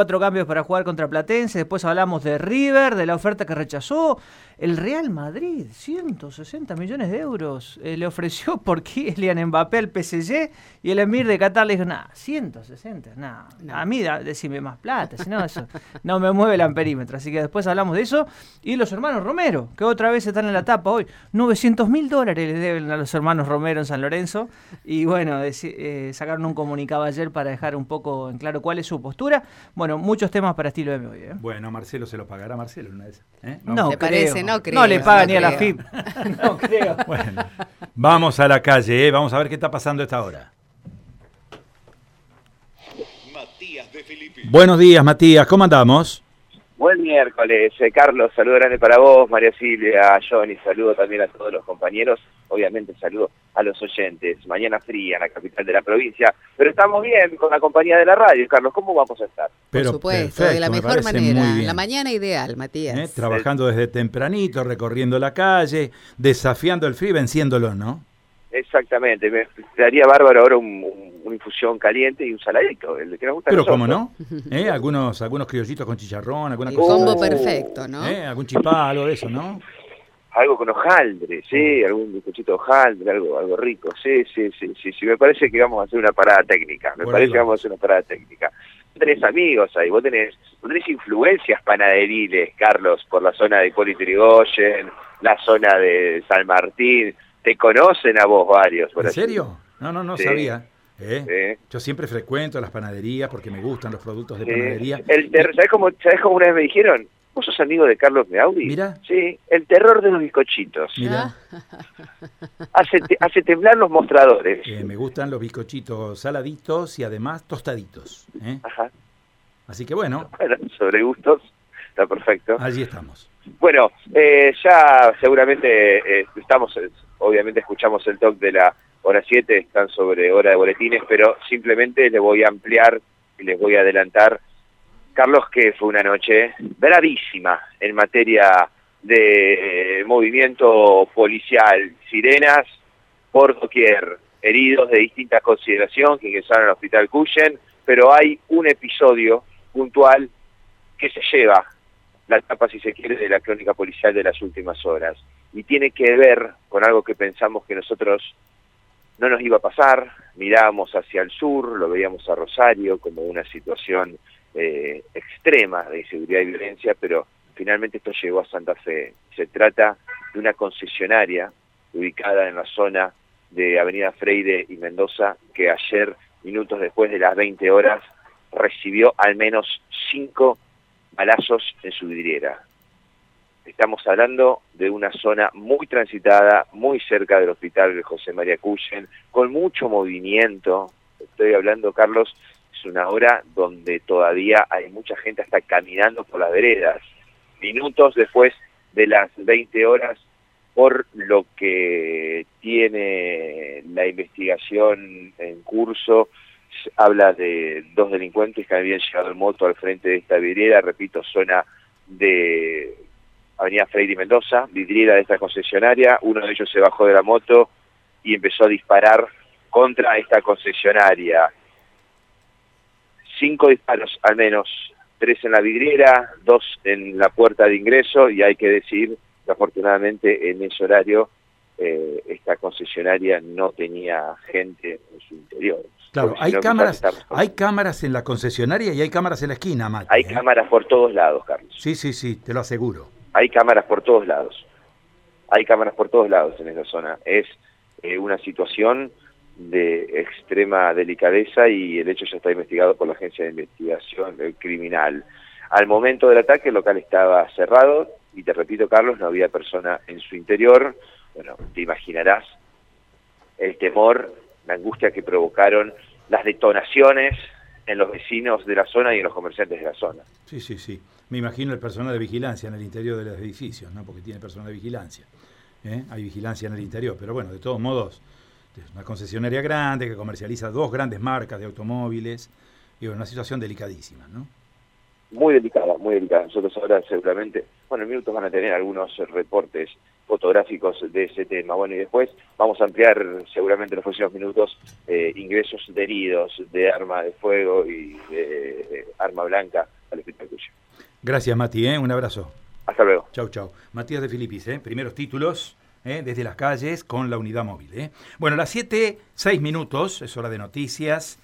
Cuatro cambios para jugar contra Platense, después hablamos de River, de la oferta que rechazó. El Real Madrid, 160 millones de euros, eh, le ofreció por Kylian Mbappé al PSG y el Emir de Qatar le dijo, nah, 160, nah, a mí da, decime más plata, si no, eso no me mueve el amperímetro. Así que después hablamos de eso. Y los hermanos Romero, que otra vez están en la tapa hoy, 900 mil dólares le deben a los hermanos Romero en San Lorenzo. Y bueno, eh, sacaron un comunicado ayer para dejar un poco en claro cuál es su postura. Bueno, muchos temas para estilo M hoy. ¿eh? Bueno, Marcelo se lo pagará Marcelo una vez. ¿eh? No, parece, no creo. No le paga ni a la FIP. no creo. Bueno, vamos a la calle, ¿eh? vamos a ver qué está pasando a esta hora. Matías de Filipe. Buenos días, Matías, ¿cómo andamos? Buen miércoles, eh, Carlos, saludo grande para vos, María Silvia, Johnny, saludo también a todos los compañeros, obviamente saludo a los oyentes, mañana fría en la capital de la provincia, pero estamos bien con la compañía de la radio, Carlos, ¿cómo vamos a estar? Por supuesto, de la mejor manera, la mañana ideal, Matías. ¿Eh? Trabajando desde tempranito, recorriendo la calle, desafiando el frío, venciéndolo, ¿no? Exactamente, me daría bárbaro ahora una infusión caliente y un saladito, el que nos gusta Pero cómo no, ¿Eh? algunos algunos criollitos con chicharrón, alguna cosa. combo perfecto, ¿no? ¿Eh? Algún chipá, algo de eso, ¿no? Algo con hojaldre, sí, algún bizcochito de hojaldre, algo algo rico, sí, sí, sí, sí, sí, me parece que vamos a hacer una parada técnica, me parece que vamos a hacer una parada técnica. Vos tenés amigos ahí, vos tenés, vos tenés influencias panaderiles, Carlos, por la zona de Hipólito la zona de San Martín, te conocen a vos varios. ¿En serio? No, no, no sabía. ¿Eh? Yo siempre frecuento las panaderías porque me gustan los productos de panadería. El ¿sabes, cómo, ¿Sabes cómo una vez me dijeron? ¿Vos sos amigo de Carlos Meaudi? Mira. Sí, el terror de los bizcochitos. Mira. hace, hace temblar los mostradores. Eh, me gustan los bizcochitos saladitos y además tostaditos. ¿eh? Ajá. Así que bueno. Bueno, sobre gustos, está perfecto. Allí estamos. Bueno, eh, ya seguramente estamos obviamente escuchamos el talk de la hora 7, están sobre hora de boletines, pero simplemente les voy a ampliar y les voy a adelantar, Carlos, que fue una noche bravísima en materia de movimiento policial, sirenas por doquier, heridos de distinta consideración que ingresaron al hospital Cuyen, pero hay un episodio puntual que se lleva la etapa, si se quiere, de la crónica policial de las últimas horas y tiene que ver con algo que pensamos que nosotros no nos iba a pasar, mirábamos hacia el sur, lo veíamos a Rosario como una situación eh, extrema de inseguridad y violencia, pero finalmente esto llegó a Santa Fe. Se trata de una concesionaria ubicada en la zona de Avenida Freire y Mendoza que ayer, minutos después de las 20 horas, recibió al menos cinco balazos en su vidriera. Estamos hablando de una zona muy transitada, muy cerca del hospital de José María Cuyen, con mucho movimiento. Estoy hablando, Carlos, es una hora donde todavía hay mucha gente hasta caminando por las veredas. Minutos después de las 20 horas, por lo que tiene la investigación en curso, habla de dos delincuentes que habían llegado en moto al frente de esta vereda, repito, zona de Avenida Freire y Mendoza, vidriera de esta concesionaria, uno de ellos se bajó de la moto y empezó a disparar contra esta concesionaria. Cinco disparos al menos, tres en la vidriera, dos en la puerta de ingreso y hay que decir que afortunadamente en ese horario eh, esta concesionaria no tenía gente en su interior. Claro, hay cámaras, hay cámaras en la concesionaria y hay cámaras en la esquina, Hay ¿eh? cámaras por todos lados, Carlos. Sí, sí, sí, te lo aseguro hay cámaras por todos lados. Hay cámaras por todos lados en esa zona. Es eh, una situación de extrema delicadeza y el hecho ya está investigado por la Agencia de Investigación Criminal. Al momento del ataque el local estaba cerrado y te repito, Carlos, no había persona en su interior. Bueno, te imaginarás el temor, la angustia que provocaron las detonaciones en los vecinos de la zona y en los comerciantes de la zona. Sí, sí, sí. Me imagino el personal de vigilancia en el interior de los edificios, ¿no? Porque tiene personal de vigilancia. ¿eh? Hay vigilancia en el interior, pero bueno, de todos modos, es una concesionaria grande que comercializa dos grandes marcas de automóviles y una situación delicadísima, ¿no? Muy delicada, muy delicada. Nosotros ahora seguramente bueno, en minutos van a tener algunos reportes fotográficos de ese tema. Bueno, y después vamos a ampliar seguramente en los próximos minutos eh, ingresos de heridos de arma de fuego y de arma blanca al hospital Cuyo. Gracias, Mati, ¿eh? un abrazo. Hasta luego. Chau, chau. Matías de Filipis, ¿eh? primeros títulos. ¿eh? desde las calles con la unidad móvil. ¿eh? Bueno, las 7, 6 minutos, es hora de noticias.